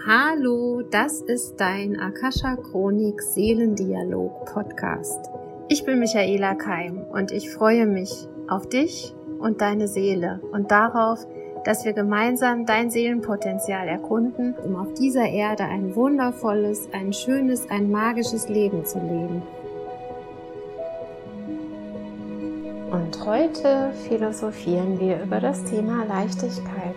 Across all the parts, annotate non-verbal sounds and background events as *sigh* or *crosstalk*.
Hallo, das ist dein Akasha Chronik Seelendialog Podcast. Ich bin Michaela Keim und ich freue mich auf dich und deine Seele und darauf, dass wir gemeinsam dein Seelenpotenzial erkunden, um auf dieser Erde ein wundervolles, ein schönes, ein magisches Leben zu leben. Und heute philosophieren wir über das Thema Leichtigkeit.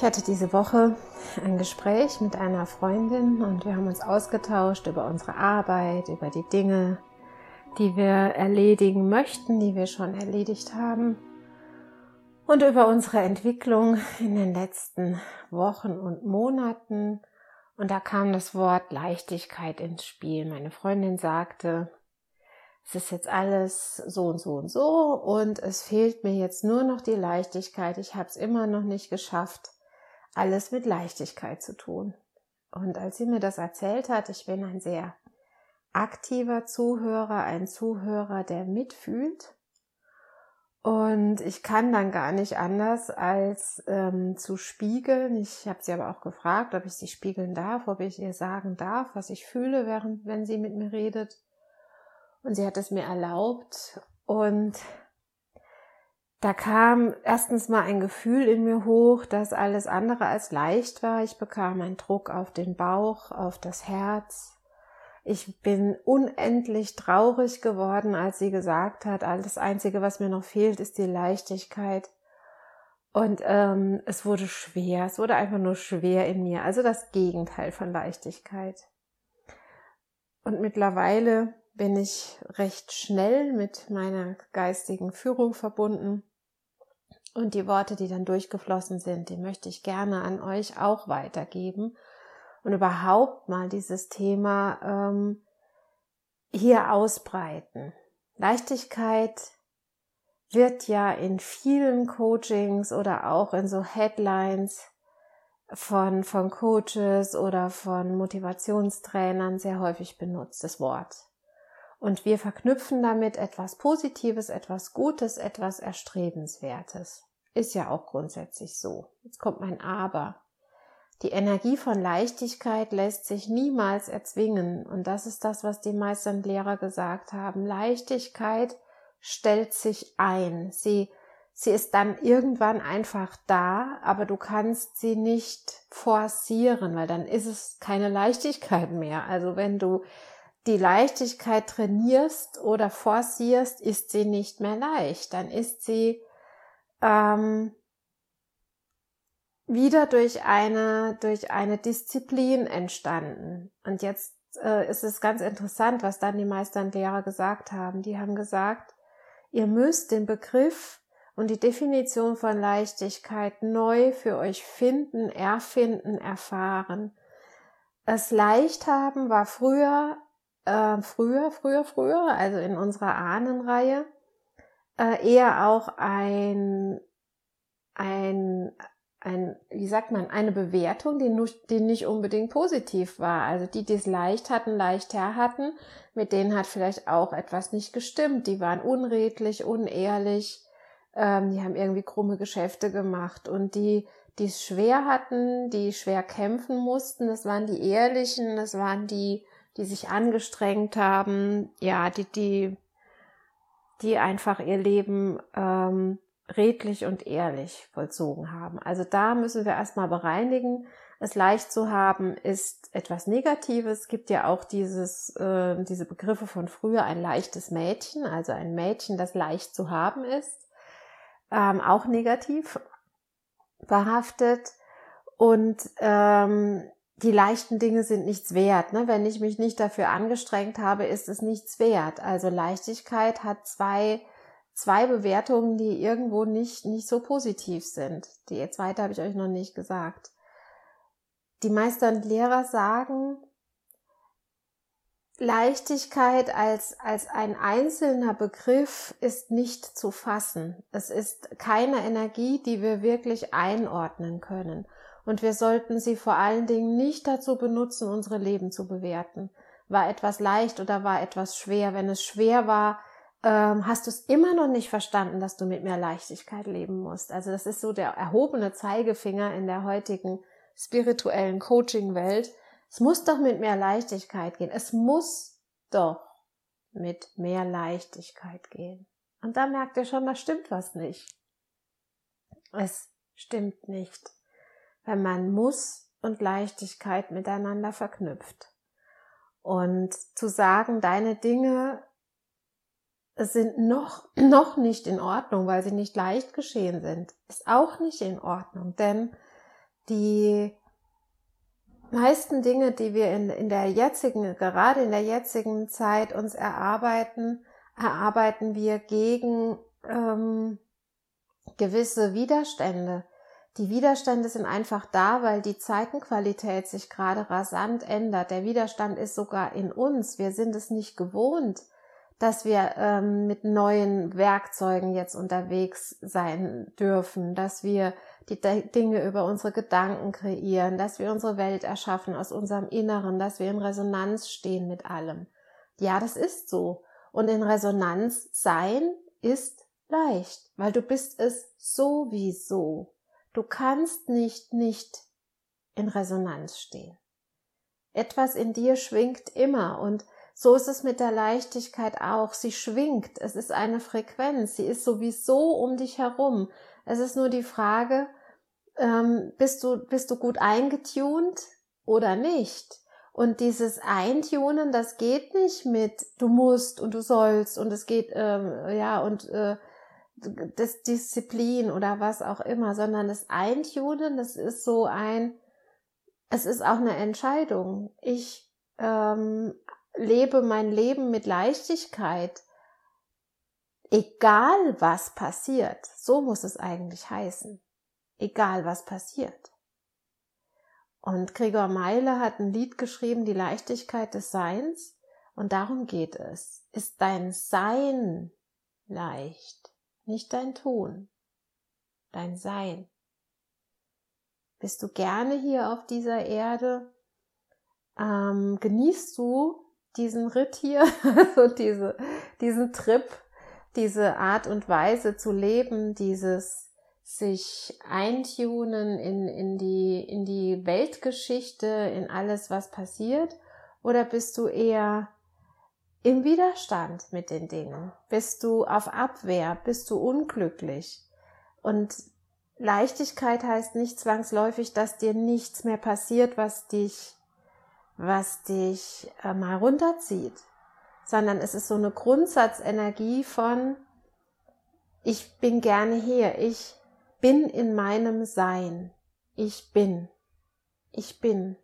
Ich hatte diese Woche ein Gespräch mit einer Freundin und wir haben uns ausgetauscht über unsere Arbeit, über die Dinge, die wir erledigen möchten, die wir schon erledigt haben und über unsere Entwicklung in den letzten Wochen und Monaten. Und da kam das Wort Leichtigkeit ins Spiel. Meine Freundin sagte, es ist jetzt alles so und so und so und es fehlt mir jetzt nur noch die Leichtigkeit. Ich habe es immer noch nicht geschafft alles mit Leichtigkeit zu tun. Und als sie mir das erzählt hat, ich bin ein sehr aktiver Zuhörer, ein Zuhörer, der mitfühlt. Und ich kann dann gar nicht anders als ähm, zu spiegeln. Ich habe sie aber auch gefragt, ob ich sie spiegeln darf, ob ich ihr sagen darf, was ich fühle, während wenn sie mit mir redet. Und sie hat es mir erlaubt. Und da kam erstens mal ein Gefühl in mir hoch, dass alles andere als leicht war. Ich bekam einen Druck auf den Bauch, auf das Herz. Ich bin unendlich traurig geworden, als sie gesagt hat, alles Einzige, was mir noch fehlt, ist die Leichtigkeit. Und ähm, es wurde schwer, es wurde einfach nur schwer in mir, also das Gegenteil von Leichtigkeit. Und mittlerweile bin ich recht schnell mit meiner geistigen Führung verbunden und die Worte, die dann durchgeflossen sind, die möchte ich gerne an euch auch weitergeben und überhaupt mal dieses Thema ähm, hier ausbreiten. Leichtigkeit wird ja in vielen Coachings oder auch in so Headlines von, von Coaches oder von Motivationstrainern sehr häufig benutzt, das Wort. Und wir verknüpfen damit etwas Positives, etwas Gutes, etwas Erstrebenswertes. Ist ja auch grundsätzlich so. Jetzt kommt mein Aber. Die Energie von Leichtigkeit lässt sich niemals erzwingen. Und das ist das, was die meisten Lehrer gesagt haben. Leichtigkeit stellt sich ein. Sie, sie ist dann irgendwann einfach da, aber du kannst sie nicht forcieren, weil dann ist es keine Leichtigkeit mehr. Also wenn du die Leichtigkeit trainierst oder forcierst, ist sie nicht mehr leicht. Dann ist sie ähm, wieder durch eine, durch eine Disziplin entstanden. Und jetzt äh, ist es ganz interessant, was dann die Meister und Lehrer gesagt haben. Die haben gesagt, ihr müsst den Begriff und die Definition von Leichtigkeit neu für euch finden, erfinden, erfahren. Das Leichthaben war früher äh, früher, früher, früher, also in unserer Ahnenreihe, äh, eher auch ein, ein, ein, wie sagt man, eine Bewertung, die, nur, die nicht unbedingt positiv war. Also die, die es leicht hatten, leichter hatten, mit denen hat vielleicht auch etwas nicht gestimmt. Die waren unredlich, unehrlich, ähm, die haben irgendwie krumme Geschäfte gemacht und die, die es schwer hatten, die schwer kämpfen mussten, das waren die Ehrlichen, das waren die, die sich angestrengt haben, ja, die, die, die einfach ihr Leben ähm, redlich und ehrlich vollzogen haben. Also da müssen wir erstmal bereinigen. Es leicht zu haben ist etwas Negatives. Es gibt ja auch dieses, äh, diese Begriffe von früher, ein leichtes Mädchen, also ein Mädchen, das leicht zu haben ist, ähm, auch negativ behaftet. Und ähm, die leichten Dinge sind nichts wert. Ne? Wenn ich mich nicht dafür angestrengt habe, ist es nichts wert. Also Leichtigkeit hat zwei, zwei Bewertungen, die irgendwo nicht, nicht so positiv sind. Die zweite habe ich euch noch nicht gesagt. die Meister und Lehrer sagen, Leichtigkeit als, als ein einzelner Begriff ist nicht zu fassen. Es ist keine Energie, die wir wirklich einordnen können. Und wir sollten sie vor allen Dingen nicht dazu benutzen, unsere Leben zu bewerten. War etwas leicht oder war etwas schwer? Wenn es schwer war, ähm, hast du es immer noch nicht verstanden, dass du mit mehr Leichtigkeit leben musst. Also das ist so der erhobene Zeigefinger in der heutigen spirituellen Coaching-Welt es muss doch mit mehr Leichtigkeit gehen. Es muss doch mit mehr Leichtigkeit gehen. Und da merkt ihr schon, da stimmt was nicht. Es stimmt nicht, wenn man muss und Leichtigkeit miteinander verknüpft. Und zu sagen, deine Dinge sind noch, noch nicht in Ordnung, weil sie nicht leicht geschehen sind, ist auch nicht in Ordnung, denn die meisten Dinge, die wir in, in der jetzigen, gerade in der jetzigen Zeit uns erarbeiten, erarbeiten wir gegen ähm, gewisse Widerstände. Die Widerstände sind einfach da, weil die Zeitenqualität sich gerade rasant ändert. Der Widerstand ist sogar in uns. Wir sind es nicht gewohnt, dass wir ähm, mit neuen Werkzeugen jetzt unterwegs sein dürfen, dass wir die Dinge über unsere Gedanken kreieren, dass wir unsere Welt erschaffen aus unserem Inneren, dass wir in Resonanz stehen mit allem. Ja, das ist so. Und in Resonanz sein ist leicht, weil du bist es sowieso. Du kannst nicht nicht in Resonanz stehen. Etwas in dir schwingt immer und so ist es mit der Leichtigkeit auch. Sie schwingt. Es ist eine Frequenz. Sie ist sowieso um dich herum. Es ist nur die Frage, ähm, bist du, bist du gut eingetunt oder nicht? Und dieses Eintunen, das geht nicht mit du musst und du sollst und es geht, ähm, ja, und äh, das Disziplin oder was auch immer, sondern das Eintunen, das ist so ein, es ist auch eine Entscheidung. Ich ähm, lebe mein Leben mit Leichtigkeit, egal was passiert. So muss es eigentlich heißen. Egal was passiert. Und Gregor Meile hat ein Lied geschrieben, die Leichtigkeit des Seins. Und darum geht es. Ist dein Sein leicht, nicht dein Tun, dein Sein. Bist du gerne hier auf dieser Erde? Ähm, genießt du diesen Ritt hier, *laughs* so diese, diesen Trip, diese Art und Weise zu leben, dieses sich eintunen in, in, die, in die Weltgeschichte, in alles, was passiert? Oder bist du eher im Widerstand mit den Dingen? Bist du auf Abwehr? Bist du unglücklich? Und Leichtigkeit heißt nicht zwangsläufig, dass dir nichts mehr passiert, was dich was dich äh, mal runterzieht, sondern es ist so eine Grundsatzenergie von, ich bin gerne hier, ich bin in meinem Sein, ich bin, ich bin.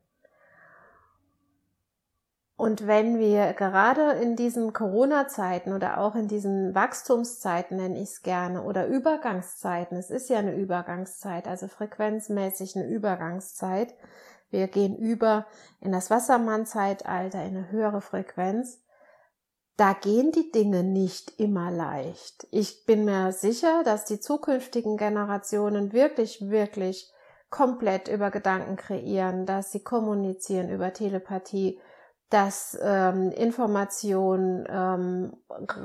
Und wenn wir gerade in diesen Corona-Zeiten oder auch in diesen Wachstumszeiten, nenne ich es gerne, oder Übergangszeiten, es ist ja eine Übergangszeit, also frequenzmäßig eine Übergangszeit, wir gehen über in das Wassermann-Zeitalter, in eine höhere Frequenz. Da gehen die Dinge nicht immer leicht. Ich bin mir sicher, dass die zukünftigen Generationen wirklich, wirklich komplett über Gedanken kreieren, dass sie kommunizieren über Telepathie, dass ähm, Information ähm,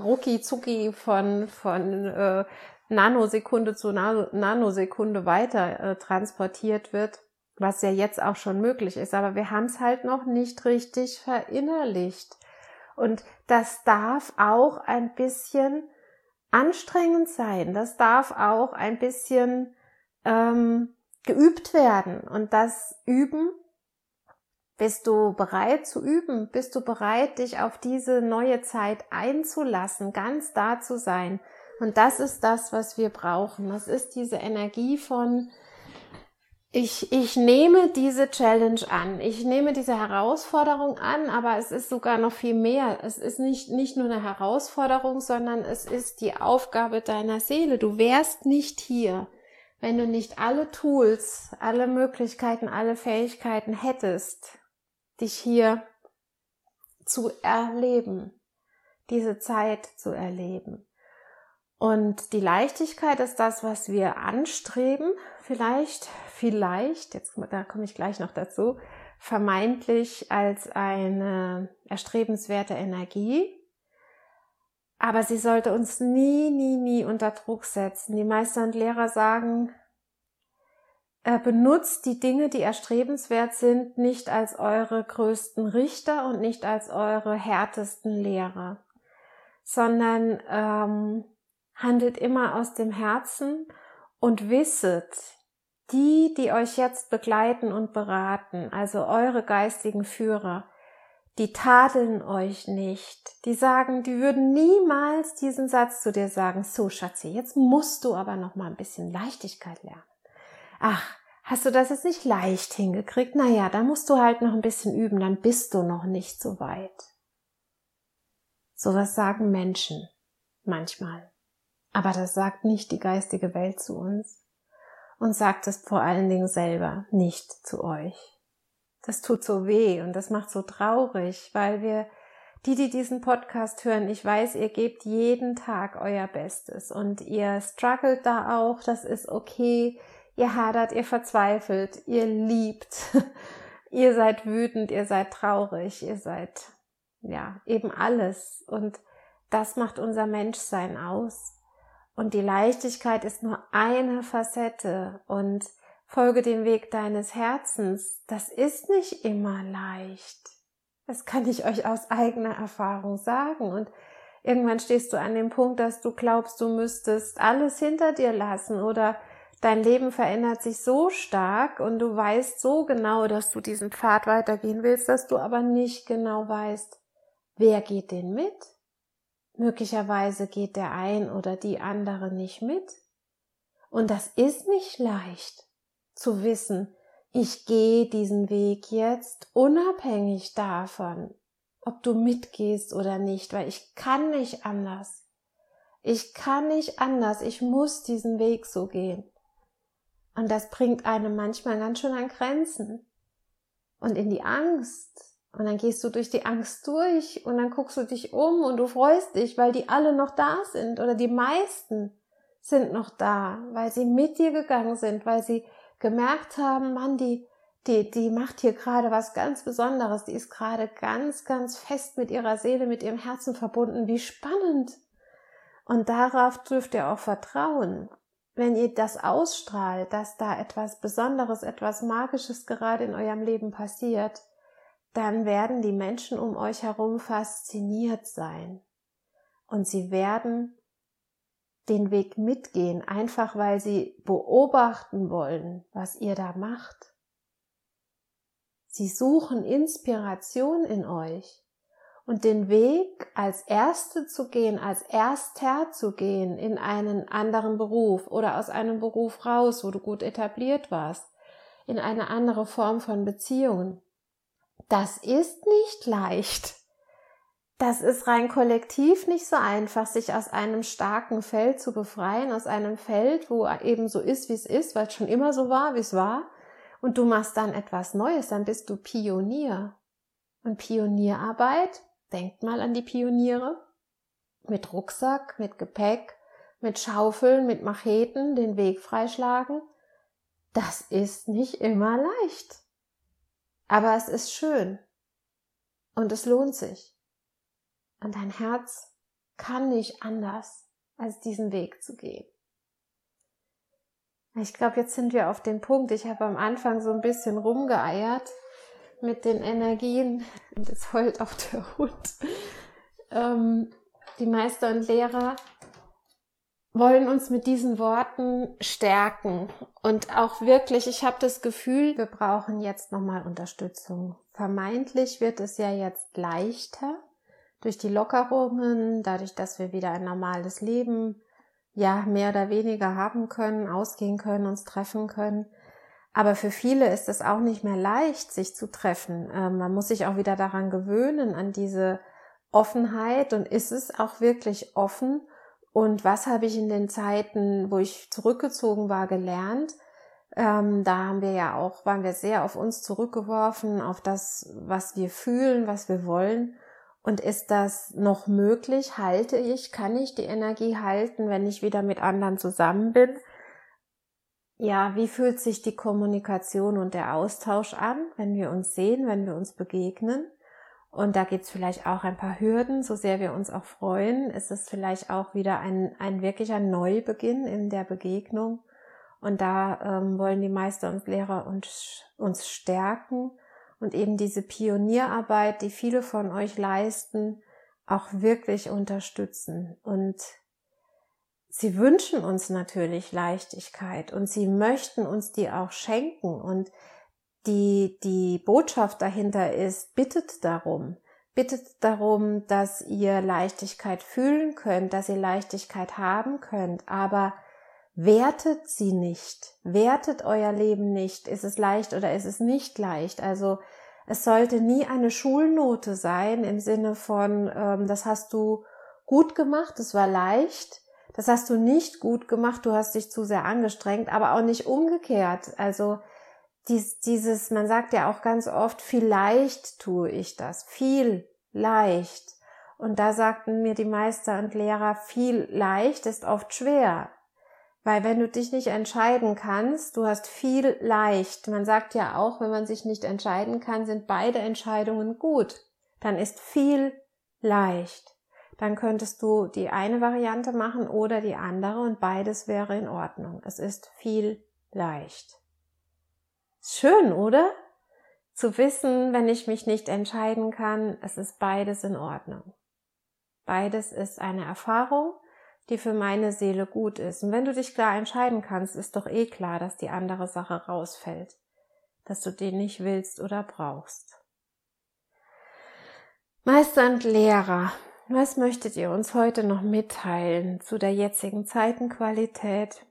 rucki zucki von, von äh, Nanosekunde zu Nanosekunde weiter äh, transportiert wird was ja jetzt auch schon möglich ist, aber wir haben es halt noch nicht richtig verinnerlicht. Und das darf auch ein bisschen anstrengend sein, das darf auch ein bisschen ähm, geübt werden. Und das Üben, bist du bereit zu üben? Bist du bereit, dich auf diese neue Zeit einzulassen, ganz da zu sein? Und das ist das, was wir brauchen. Das ist diese Energie von ich, ich nehme diese Challenge an. Ich nehme diese Herausforderung an, aber es ist sogar noch viel mehr. Es ist nicht, nicht nur eine Herausforderung, sondern es ist die Aufgabe deiner Seele. Du wärst nicht hier, wenn du nicht alle Tools, alle Möglichkeiten, alle Fähigkeiten hättest, dich hier zu erleben, diese Zeit zu erleben. Und die Leichtigkeit ist das, was wir anstreben, vielleicht, vielleicht, jetzt da komme ich gleich noch dazu, vermeintlich als eine erstrebenswerte Energie. Aber sie sollte uns nie, nie, nie unter Druck setzen. Die Meister und Lehrer sagen, benutzt die Dinge, die erstrebenswert sind, nicht als eure größten Richter und nicht als eure härtesten Lehrer, sondern ähm, handelt immer aus dem Herzen und wisset, die, die euch jetzt begleiten und beraten, also eure geistigen Führer, die tadeln euch nicht. Die sagen, die würden niemals diesen Satz zu dir sagen, so Schatzi, jetzt musst du aber noch mal ein bisschen Leichtigkeit lernen. Ach, hast du das jetzt nicht leicht hingekriegt? Naja, dann musst du halt noch ein bisschen üben, dann bist du noch nicht so weit. Sowas sagen Menschen manchmal. Aber das sagt nicht die geistige Welt zu uns und sagt es vor allen Dingen selber nicht zu euch. Das tut so weh und das macht so traurig, weil wir, die, die diesen Podcast hören, ich weiß, ihr gebt jeden Tag euer Bestes und ihr struggelt da auch, das ist okay, ihr hadert, ihr verzweifelt, ihr liebt, *laughs* ihr seid wütend, ihr seid traurig, ihr seid, ja, eben alles und das macht unser Menschsein aus. Und die Leichtigkeit ist nur eine Facette und folge dem Weg deines Herzens. Das ist nicht immer leicht. Das kann ich euch aus eigener Erfahrung sagen. Und irgendwann stehst du an dem Punkt, dass du glaubst, du müsstest alles hinter dir lassen oder dein Leben verändert sich so stark und du weißt so genau, dass du diesen Pfad weitergehen willst, dass du aber nicht genau weißt, wer geht den mit? Möglicherweise geht der ein oder die andere nicht mit. Und das ist nicht leicht zu wissen, ich gehe diesen Weg jetzt unabhängig davon, ob du mitgehst oder nicht, weil ich kann nicht anders. Ich kann nicht anders, ich muss diesen Weg so gehen. Und das bringt einem manchmal ganz schön an Grenzen und in die Angst und dann gehst du durch die Angst durch und dann guckst du dich um und du freust dich, weil die alle noch da sind oder die meisten sind noch da, weil sie mit dir gegangen sind, weil sie gemerkt haben, Mann, die, die, die macht hier gerade was ganz Besonderes, die ist gerade ganz, ganz fest mit ihrer Seele, mit ihrem Herzen verbunden. Wie spannend! Und darauf dürft ihr auch vertrauen. Wenn ihr das ausstrahlt, dass da etwas Besonderes, etwas Magisches gerade in eurem Leben passiert, dann werden die Menschen um euch herum fasziniert sein. Und sie werden den Weg mitgehen, einfach weil sie beobachten wollen, was ihr da macht. Sie suchen Inspiration in euch und den Weg als Erste zu gehen, als Erster zu gehen in einen anderen Beruf oder aus einem Beruf raus, wo du gut etabliert warst, in eine andere Form von Beziehungen. Das ist nicht leicht. Das ist rein kollektiv nicht so einfach, sich aus einem starken Feld zu befreien, aus einem Feld, wo eben so ist, wie es ist, weil es schon immer so war, wie es war. Und du machst dann etwas Neues, dann bist du Pionier. Und Pionierarbeit, denkt mal an die Pioniere, mit Rucksack, mit Gepäck, mit Schaufeln, mit Macheten den Weg freischlagen, das ist nicht immer leicht. Aber es ist schön und es lohnt sich. Und dein Herz kann nicht anders, als diesen Weg zu gehen. Ich glaube, jetzt sind wir auf den Punkt. Ich habe am Anfang so ein bisschen rumgeeiert mit den Energien. *laughs* Und jetzt heult auch der Hund. Ähm, die Meister und Lehrer wollen uns mit diesen Worten stärken und auch wirklich, ich habe das Gefühl, wir brauchen jetzt nochmal Unterstützung. Vermeintlich wird es ja jetzt leichter durch die Lockerungen, dadurch, dass wir wieder ein normales Leben ja mehr oder weniger haben können, ausgehen können, uns treffen können. Aber für viele ist es auch nicht mehr leicht, sich zu treffen. Ähm, man muss sich auch wieder daran gewöhnen, an diese Offenheit und ist es auch wirklich offen Und was habe ich in den Zeiten, wo ich zurückgezogen war, gelernt? Ähm, da haben wir ja auch, waren wir sehr auf uns zurückgeworfen, auf das, was wir fühlen, was wir wollen. Und ist das noch möglich? Halte ich, kann ich die Energie halten, wenn ich wieder mit anderen zusammen bin? Ja, wie fühlt sich die Kommunikation und der Austausch an, wenn wir uns sehen, wenn wir uns begegnen? Und da gibt es vielleicht auch ein paar Hürden, so sehr wir uns auch freuen, ist es vielleicht auch wieder ein, ein wirklicher Neubeginn in der Begegnung. Und da ähm, wollen die Meister und Lehrer uns, uns stärken und eben diese Pionierarbeit, die viele von euch leisten, auch wirklich unterstützen. Und sie wünschen uns natürlich Leichtigkeit und sie möchten uns die auch schenken. Und die, die Botschaft dahinter ist, bittet darum, bittet darum, dass ihr Leichtigkeit fühlen könnt, dass ihr Leichtigkeit haben könnt, aber wertet sie nicht, wertet euer Leben nicht, ist es leicht oder ist es nicht leicht. Also es sollte nie eine Schulnote sein im Sinne von, ähm, das hast du gut gemacht, es war leicht, das hast du nicht gut gemacht, du hast dich zu sehr angestrengt, aber auch nicht umgekehrt. Also dies, dieses, man sagt ja auch ganz oft, vielleicht tue ich das, viel leicht. Und da sagten mir die Meister und Lehrer, viel leicht ist oft schwer. Weil wenn du dich nicht entscheiden kannst, du hast viel leicht. Man sagt ja auch, wenn man sich nicht entscheiden kann, sind beide Entscheidungen gut. Dann ist viel leicht. Dann könntest du die eine Variante machen oder die andere und beides wäre in Ordnung. Es ist viel leicht. Schön, oder? Zu wissen, wenn ich mich nicht entscheiden kann, es ist beides in Ordnung. Beides ist eine Erfahrung, die für meine Seele gut ist. Und wenn du dich klar entscheiden kannst, ist doch eh klar, dass die andere Sache rausfällt, dass du die nicht willst oder brauchst. Meister und Lehrer, was möchtet ihr uns heute noch mitteilen zu der jetzigen Zeitenqualität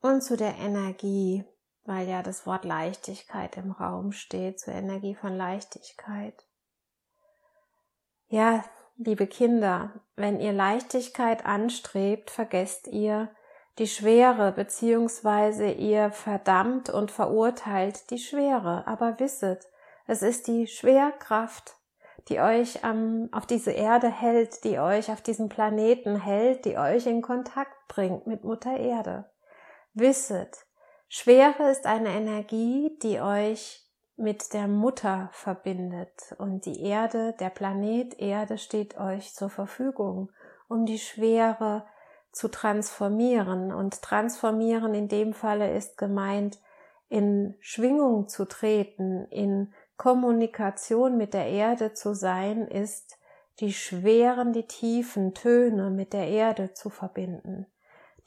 und zu der Energie, weil ja das Wort Leichtigkeit im Raum steht, zur Energie von Leichtigkeit. Ja, liebe Kinder, wenn ihr Leichtigkeit anstrebt, vergesst ihr die Schwere, beziehungsweise ihr verdammt und verurteilt die Schwere, aber wisset, es ist die Schwerkraft, die euch am, auf diese Erde hält, die euch auf diesem Planeten hält, die euch in Kontakt bringt mit Mutter Erde. Wisset, Schwere ist eine Energie, die euch mit der Mutter verbindet und die Erde, der Planet Erde steht euch zur Verfügung, um die Schwere zu transformieren und transformieren in dem Falle ist gemeint, in Schwingung zu treten, in Kommunikation mit der Erde zu sein, ist die schweren, die tiefen Töne mit der Erde zu verbinden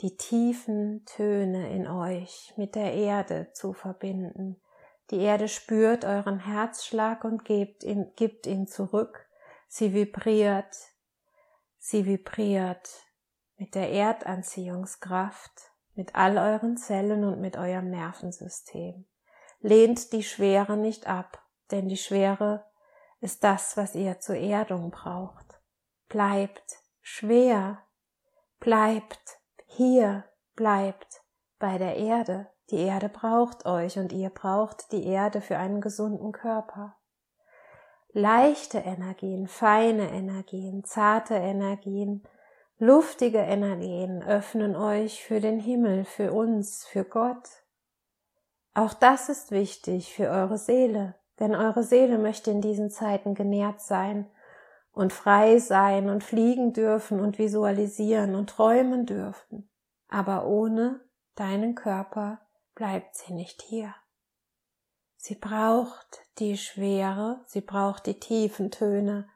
die tiefen Töne in euch mit der Erde zu verbinden. Die Erde spürt euren Herzschlag und gibt ihn, gibt ihn zurück. Sie vibriert, sie vibriert mit der Erdanziehungskraft, mit all euren Zellen und mit eurem Nervensystem. Lehnt die Schwere nicht ab, denn die Schwere ist das, was ihr zur Erdung braucht. Bleibt schwer, bleibt hier bleibt bei der Erde. Die Erde braucht euch und ihr braucht die Erde für einen gesunden Körper. Leichte Energien, feine Energien, zarte Energien, luftige Energien öffnen euch für den Himmel, für uns, für Gott. Auch das ist wichtig für eure Seele, denn eure Seele möchte in diesen Zeiten genährt sein und frei sein und fliegen dürfen und visualisieren und träumen dürfen. Aber ohne deinen Körper bleibt sie nicht hier. Sie braucht die Schwere, sie braucht die tiefen Töne,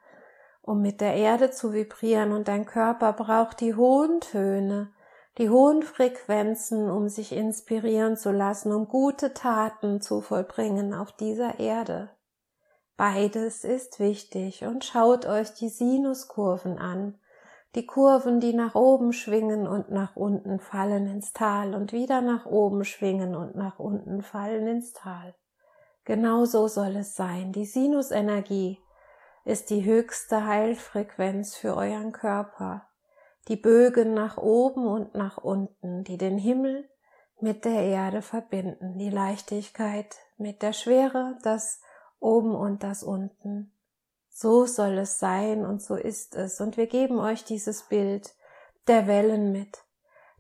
um mit der Erde zu vibrieren und dein Körper braucht die hohen Töne, die hohen Frequenzen, um sich inspirieren zu lassen, um gute Taten zu vollbringen auf dieser Erde. Beides ist wichtig und schaut euch die Sinuskurven an, die Kurven, die nach oben schwingen und nach unten fallen ins Tal und wieder nach oben schwingen und nach unten fallen ins Tal. Genau so soll es sein. Die Sinusenergie ist die höchste Heilfrequenz für euren Körper. Die Bögen nach oben und nach unten, die den Himmel mit der Erde verbinden, die Leichtigkeit mit der Schwere, das oben und das unten. So soll es sein und so ist es. Und wir geben euch dieses Bild der Wellen mit,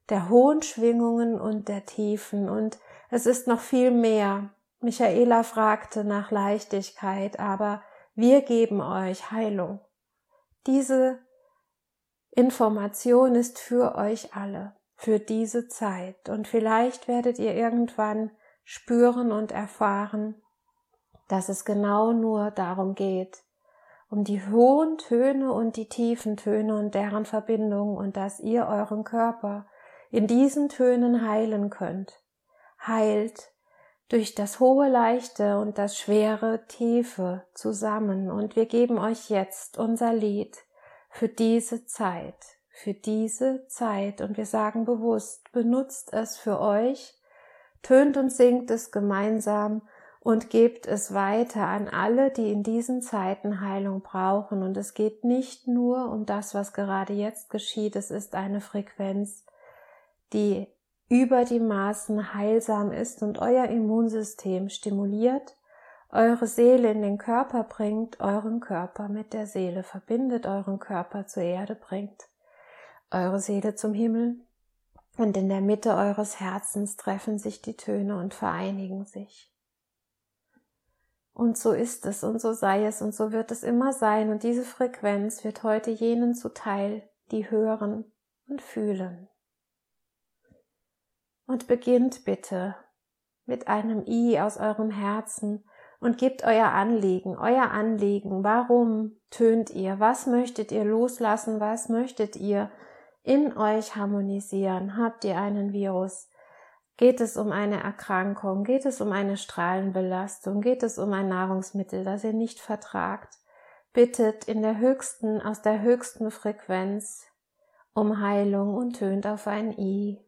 der hohen Schwingungen und der Tiefen. Und es ist noch viel mehr. Michaela fragte nach Leichtigkeit, aber wir geben euch Heilung. Diese Information ist für euch alle, für diese Zeit. Und vielleicht werdet ihr irgendwann spüren und erfahren, dass es genau nur darum geht, um die hohen Töne und die tiefen Töne und deren Verbindung und dass ihr euren Körper in diesen Tönen heilen könnt. Heilt durch das hohe Leichte und das schwere Tiefe zusammen und wir geben euch jetzt unser Lied für diese Zeit, für diese Zeit und wir sagen bewusst, benutzt es für euch, tönt und singt es gemeinsam und gebt es weiter an alle, die in diesen Zeiten Heilung brauchen. Und es geht nicht nur um das, was gerade jetzt geschieht, es ist eine Frequenz, die über die Maßen heilsam ist und euer Immunsystem stimuliert, eure Seele in den Körper bringt, euren Körper mit der Seele verbindet, euren Körper zur Erde bringt, eure Seele zum Himmel und in der Mitte eures Herzens treffen sich die Töne und vereinigen sich. Und so ist es und so sei es und so wird es immer sein. Und diese Frequenz wird heute jenen zuteil, die hören und fühlen. Und beginnt bitte mit einem I aus eurem Herzen und gebt euer Anliegen, euer Anliegen. Warum tönt ihr? Was möchtet ihr loslassen? Was möchtet ihr in euch harmonisieren? Habt ihr einen Virus? Geht es um eine Erkrankung? Geht es um eine Strahlenbelastung? Geht es um ein Nahrungsmittel, das ihr nicht vertragt? Bittet in der höchsten, aus der höchsten Frequenz um Heilung und tönt auf ein I.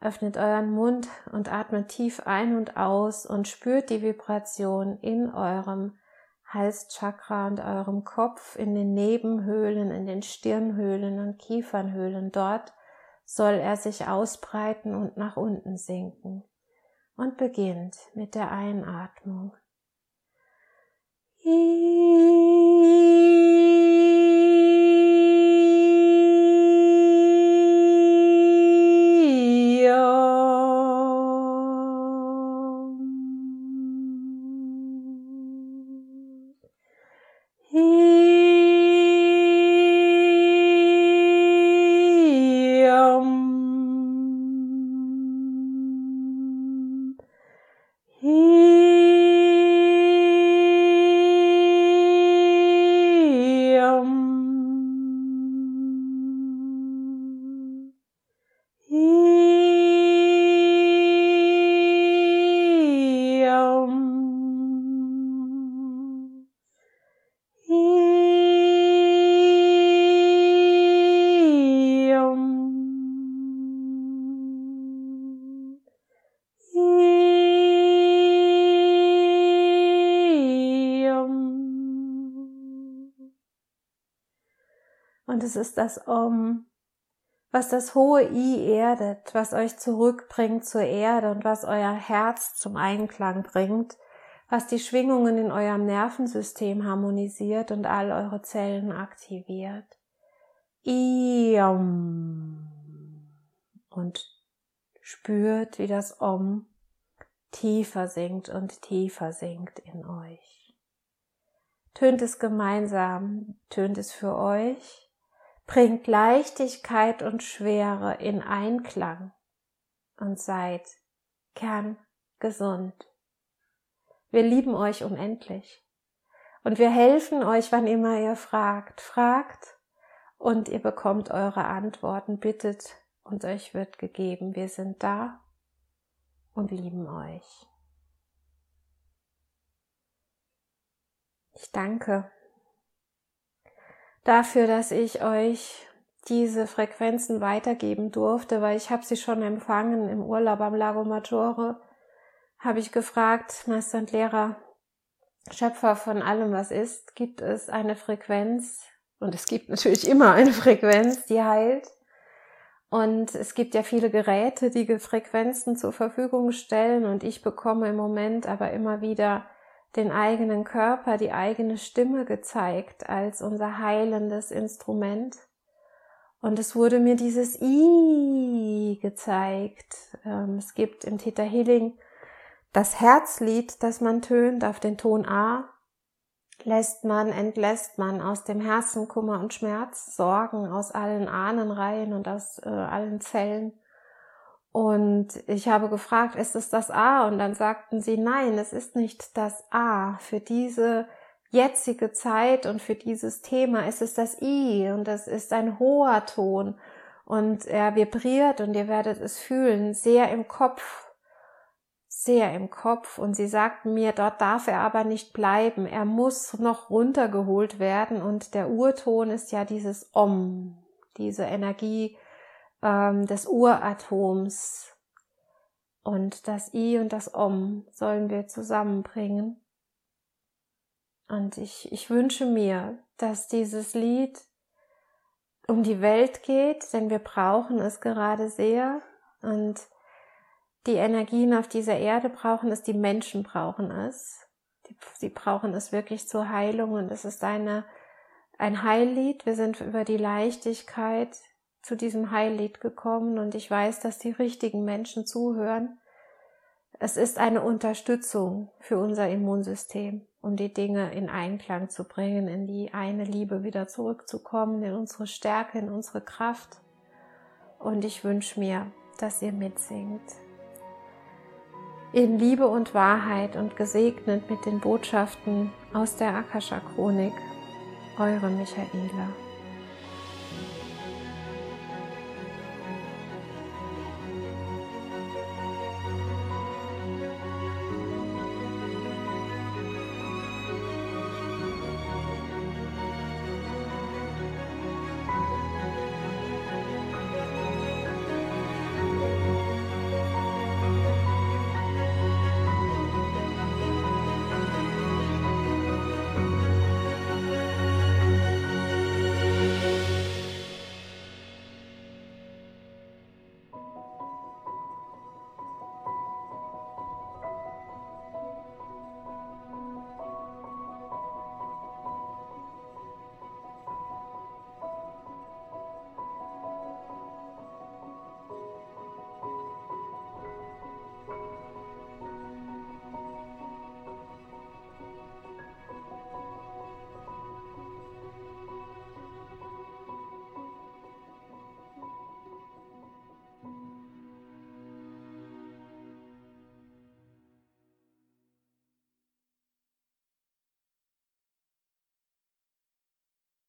Öffnet euren Mund und atmet tief ein und aus und spürt die Vibration in eurem Halschakra und eurem Kopf, in den Nebenhöhlen, in den Stirnhöhlen und Kiefernhöhlen, dort, soll er sich ausbreiten und nach unten sinken. Und beginnt mit der Einatmung. Und es ist das Om, was das hohe I erdet, was euch zurückbringt zur Erde und was euer Herz zum Einklang bringt, was die Schwingungen in eurem Nervensystem harmonisiert und all eure Zellen aktiviert. Iom. Und spürt, wie das Om tiefer sinkt und tiefer sinkt in euch. Tönt es gemeinsam, tönt es für euch bringt Leichtigkeit und Schwere in Einklang und seid kerngesund. Wir lieben euch unendlich und wir helfen euch, wann immer ihr fragt. Fragt und ihr bekommt eure Antworten, bittet und euch wird gegeben. Wir sind da und lieben euch. Ich danke dafür, dass ich euch diese Frequenzen weitergeben durfte, weil ich habe sie schon empfangen im Urlaub am Lago Maggiore. Habe ich gefragt, Meister und Lehrer, Schöpfer von allem, was ist, gibt es eine Frequenz, Und es gibt natürlich immer eine Frequenz, die heilt. Und es gibt ja viele Geräte, die Frequenzen zur Verfügung stellen. Und ich bekomme im Moment aber immer wieder den eigenen Körper, die eigene Stimme gezeigt als unser heilendes Instrument. Und es wurde mir dieses I gezeigt. Ähm, es gibt im Theta Healing das Herzlied, das man tönt auf den Ton A. Lässt man, entlässt man aus dem Herzen Kummer und Schmerz, Sorgen aus allen Ahnenreihen und aus äh, allen Zellen. Und ich habe gefragt, ist es das A? Und dann sagten sie, nein, es ist nicht das A. Für diese jetzige Zeit und für dieses Thema ist es das I. Und das ist ein hoher Ton. Und er vibriert und ihr werdet es fühlen, sehr im Kopf, sehr im Kopf. Und sie sagten mir, dort darf er aber nicht bleiben, er muss noch runtergeholt werden. Und der Urton ist ja dieses Om, diese Energie ähm, des Uratoms und das I und das Om sollen wir zusammenbringen. Und ich, ich wünsche mir, dass dieses Lied um die Welt geht, denn wir brauchen es gerade sehr. Und die Energien auf dieser Erde brauchen es, die Menschen brauchen es. Sie brauchen es wirklich zur Heilung und es ist eine, ein Heillied. Wir sind über die Leichtigkeit zu diesem Heillied gekommen und ich weiß, dass die richtigen Menschen zuhören. Es ist eine Unterstützung für unser Immunsystem um die Dinge in Einklang zu bringen, in die eine Liebe wieder zurückzukommen, in unsere Stärke, in unsere Kraft. Und ich wünsche mir, dass ihr mitsingt. In Liebe und Wahrheit und gesegnet mit den Botschaften aus der Akasha Chronik, eure Michaela.